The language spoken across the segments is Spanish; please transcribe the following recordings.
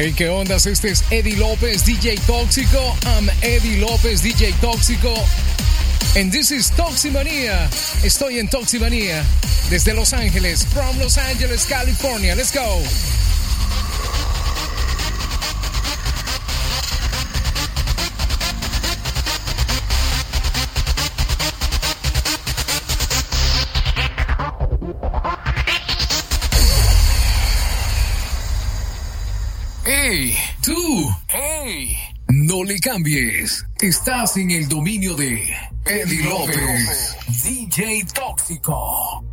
Hey, ¿qué ondas? Este es Eddie López, DJ Tóxico. I'm Eddie López, DJ Tóxico. And this is Toximania. Estoy en Toximania desde Los Ángeles, from Los Angeles, California. Let's go. Cambies. Estás en el dominio de Eddie López, DJ Tóxico.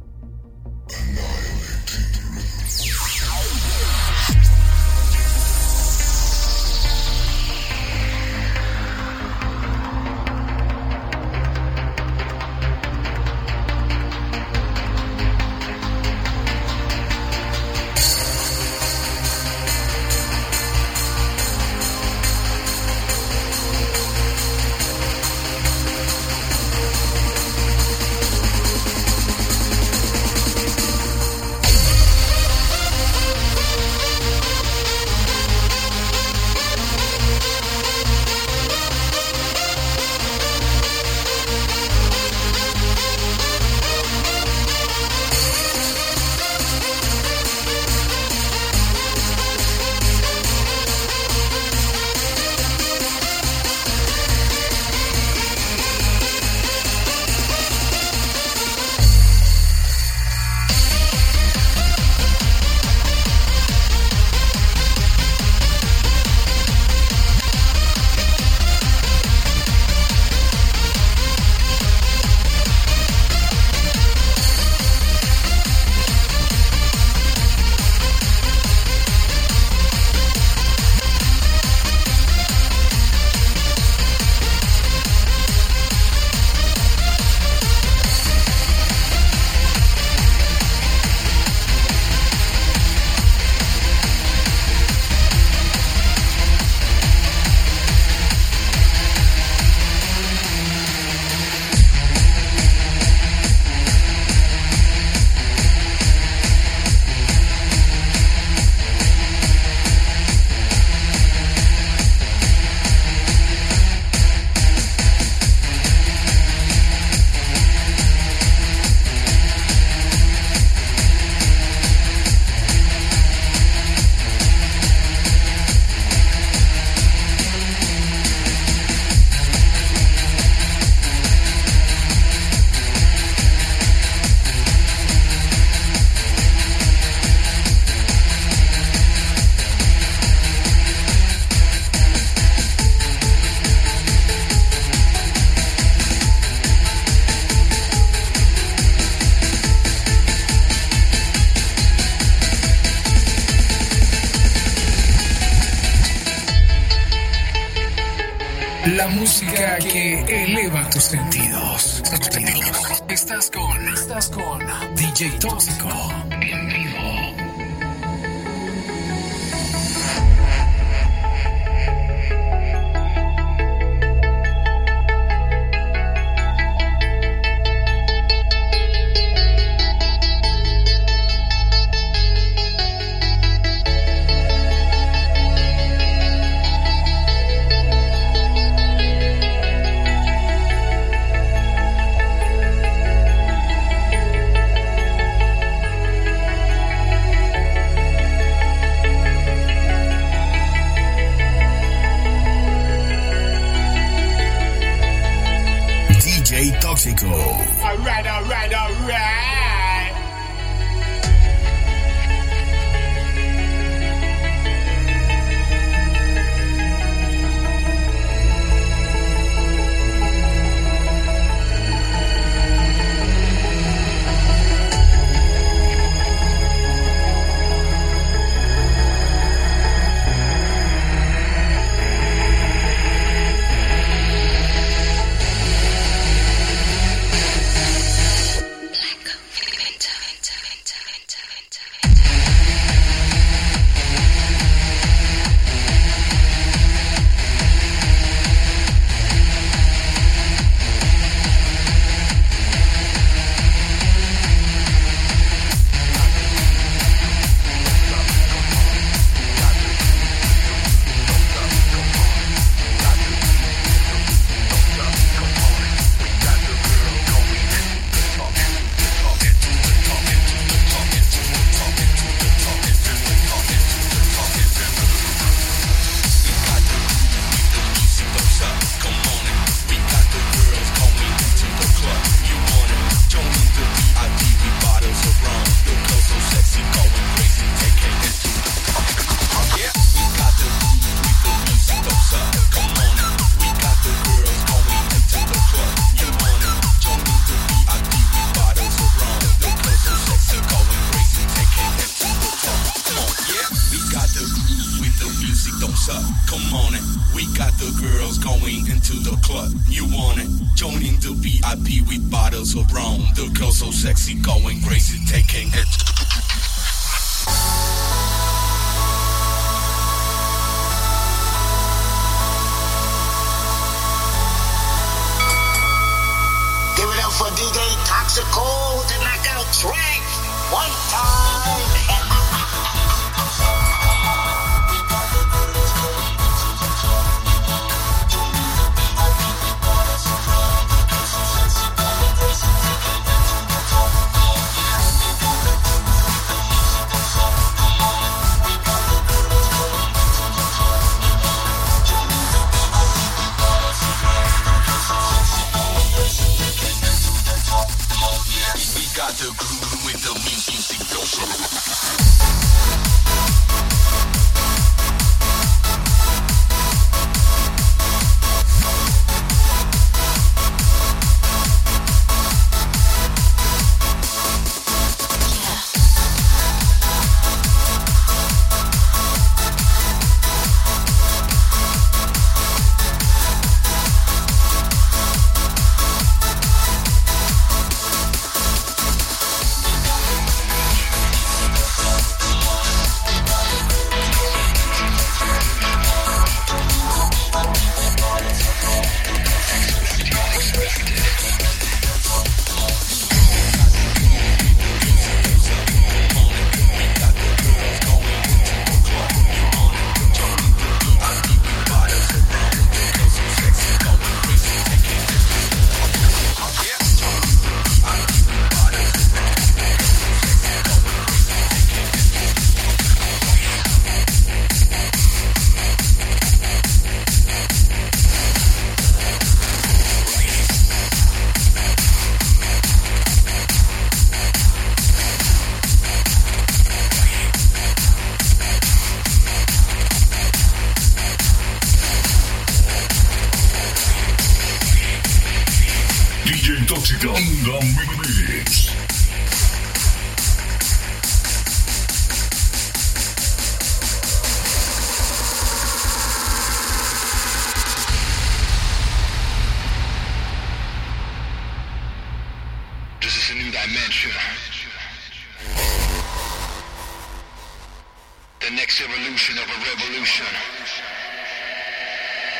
The next evolution of a revolution.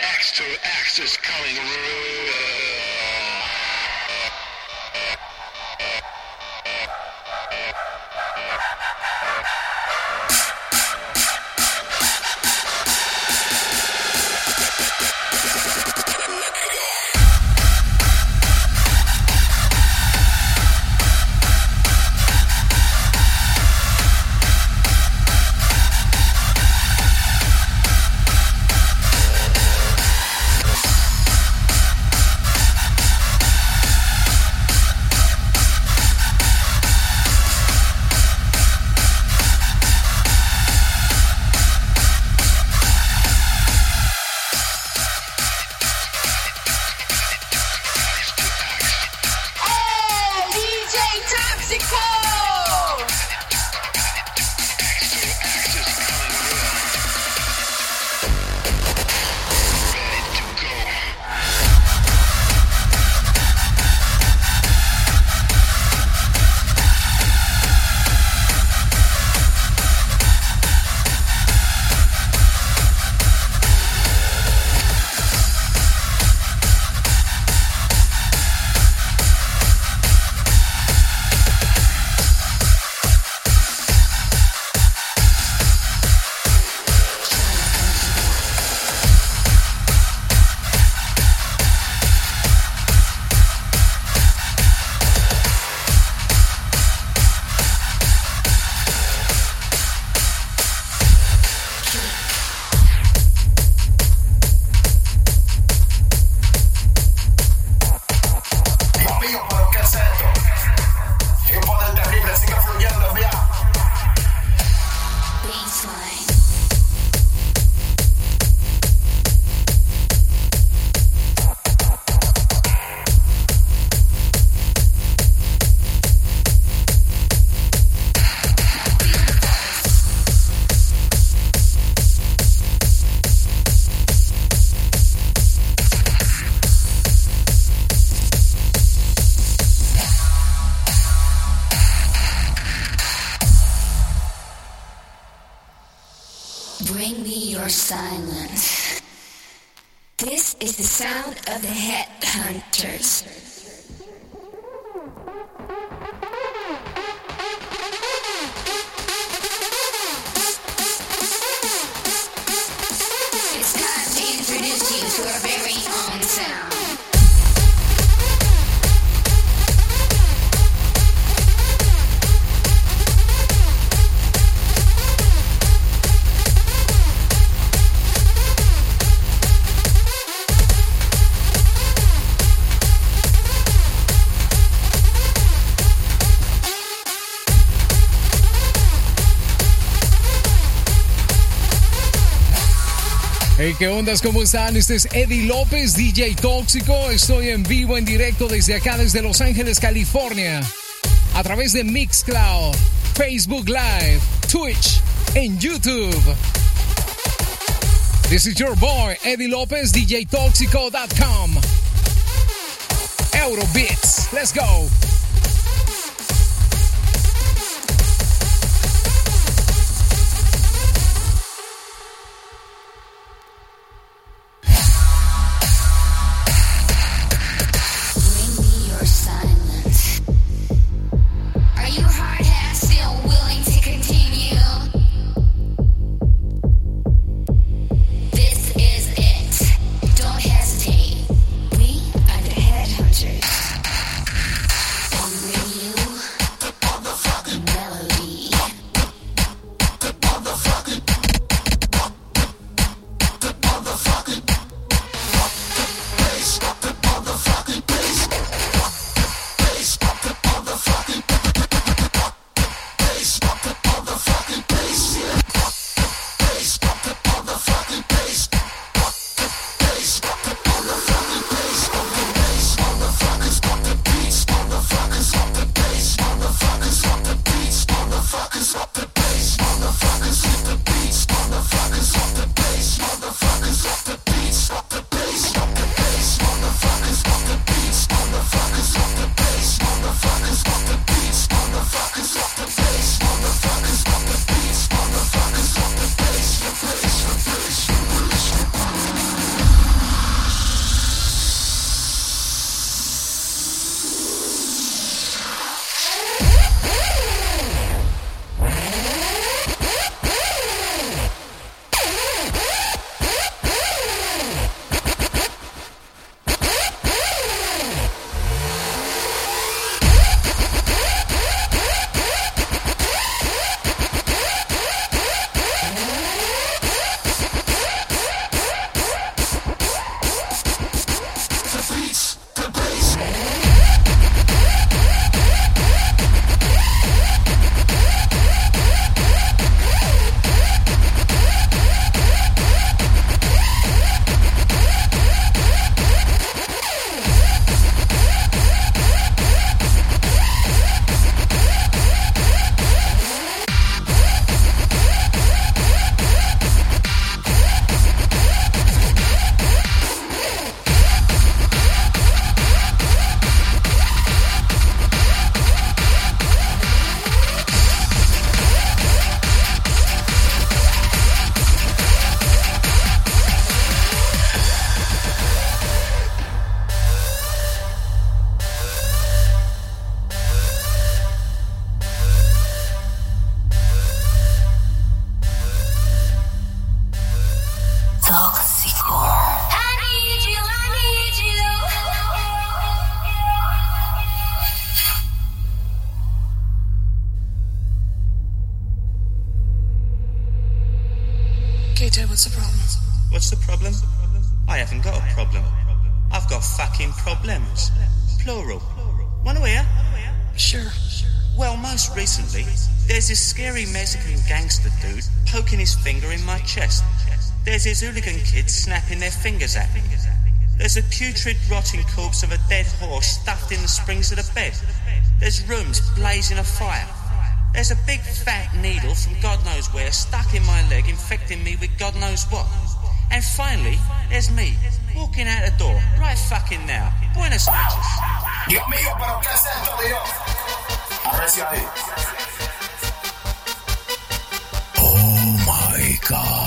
Axe to axis coming. through. Bring me your silence. This is the sound of the headhunters. ¿Qué ondas? ¿Cómo están? Este es Eddie López, DJ Tóxico. Estoy en vivo, en directo desde acá, desde Los Ángeles, California. A través de Mixcloud, Facebook Live, Twitch, en YouTube. This is your boy, Eddie López, DJTóxico.com. Eurobeats, let's go. There's hooligan kids snapping their fingers at me. There's a putrid, rotting corpse of a dead horse stuffed in the springs of the bed. There's rooms blazing a fire. There's a big fat needle from God knows where stuck in my leg, infecting me with God knows what. And finally, there's me, walking out the door, right fucking now. Buenas noches. Dios mío, pero ¿qué Dios? Ahí. Oh my god.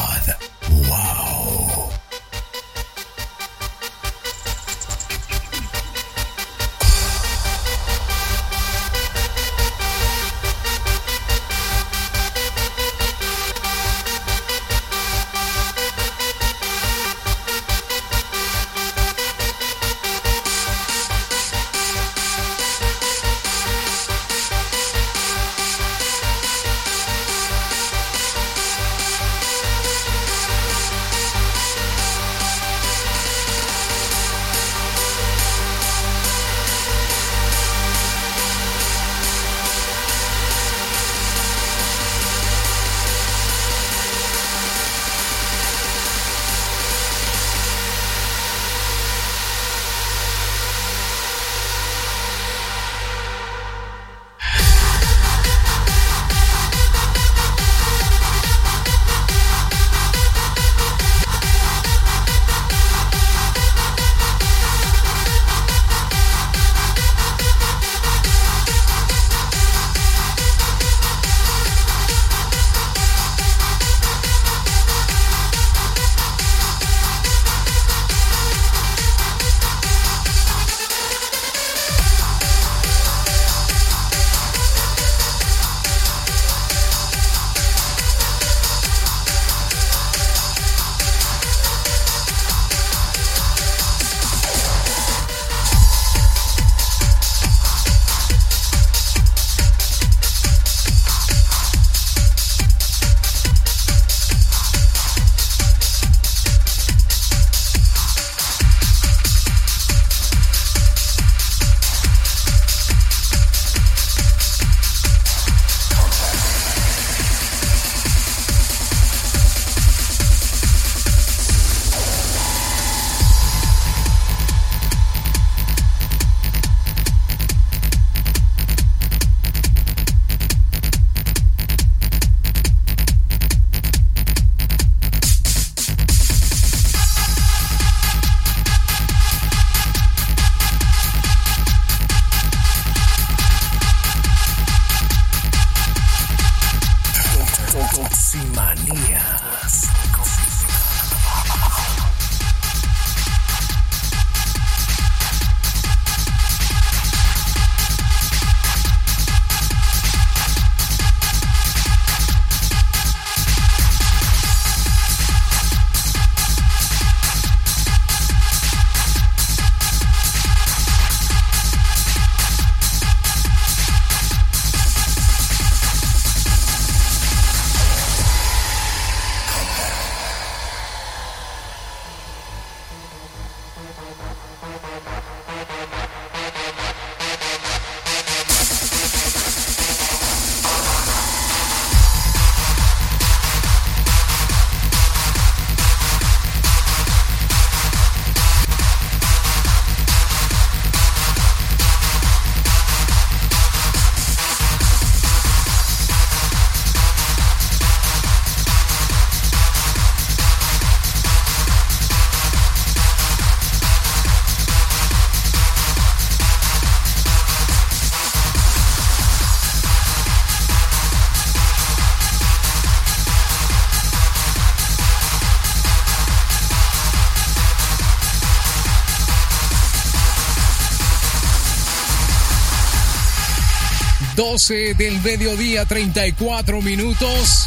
12 del mediodía, 34 minutos.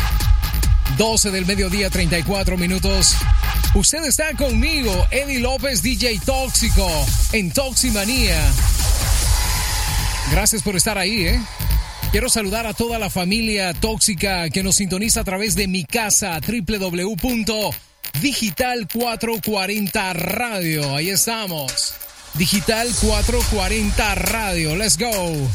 12 del mediodía, 34 minutos. Usted está conmigo, Eddie López, DJ Tóxico, en Toximanía. Gracias por estar ahí, ¿eh? Quiero saludar a toda la familia tóxica que nos sintoniza a través de mi casa, www.digital 440 Radio. Ahí estamos. Digital 440 Radio. Let's go.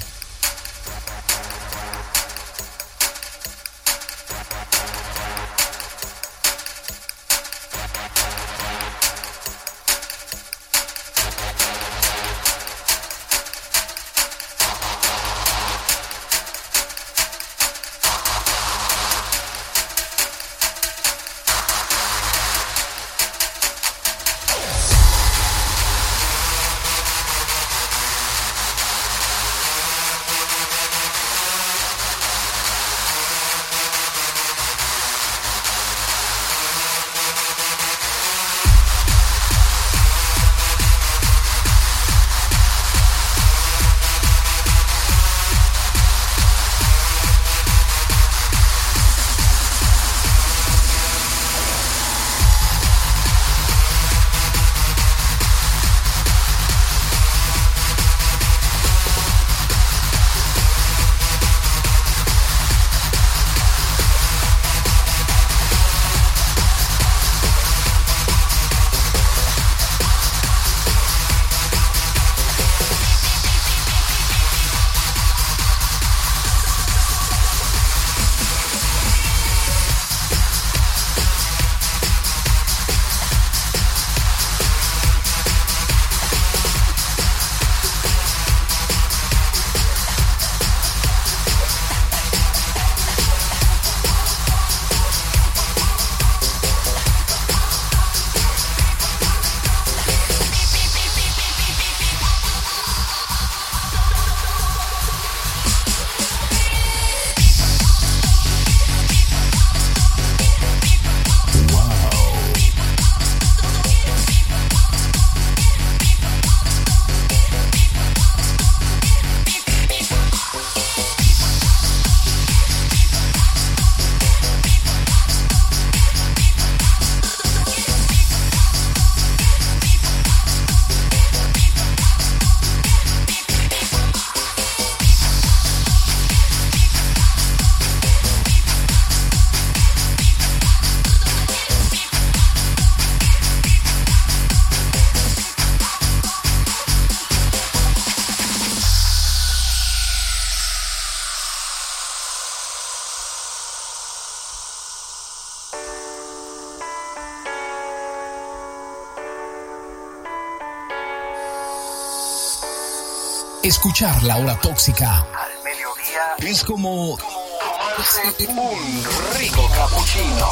Escuchar la hora tóxica Al mediodía es como tomarse un rico cappuccino.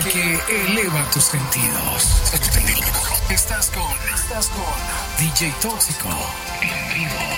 Que eleva tus sentidos. Estás con, estás con DJ Tóxico en vivo.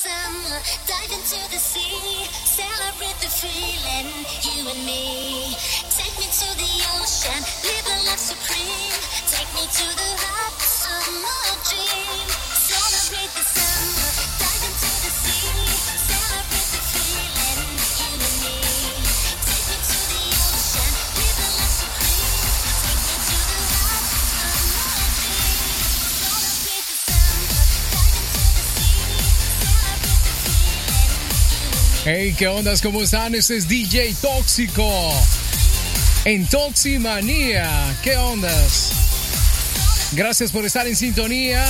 Summer, dive into the sea, celebrate the feeling, you and me. Take me to the ocean, live a life supreme. Take me to the hot summer dream. Celebrate the summer, Hey, ¿qué ondas? ¿Cómo están? Este es DJ Tóxico en Toximanía. ¿Qué ondas? Gracias por estar en sintonía.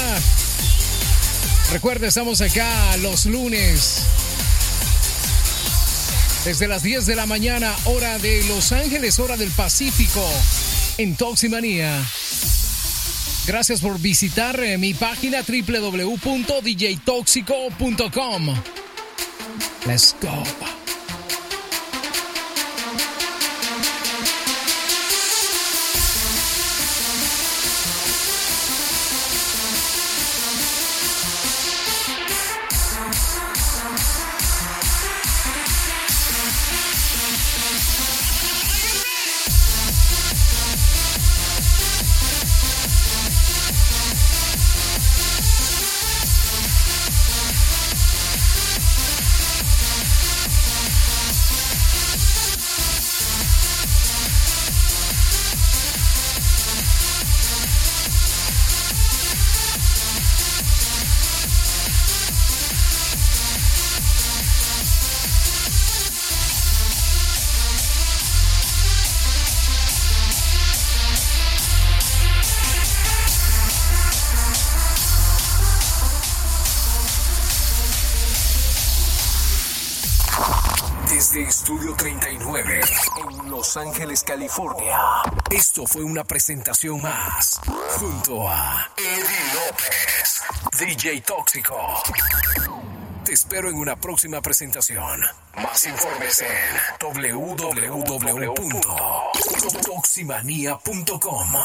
Recuerda, estamos acá los lunes. Desde las 10 de la mañana, hora de Los Ángeles, hora del Pacífico, en Toximanía. Gracias por visitar eh, mi página www.djtoxico.com. Let's go. Esto fue una presentación más, junto a Eddie López, DJ Tóxico. Te espero en una próxima presentación. Más informes en www.toximanía.com.